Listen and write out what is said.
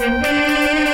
Música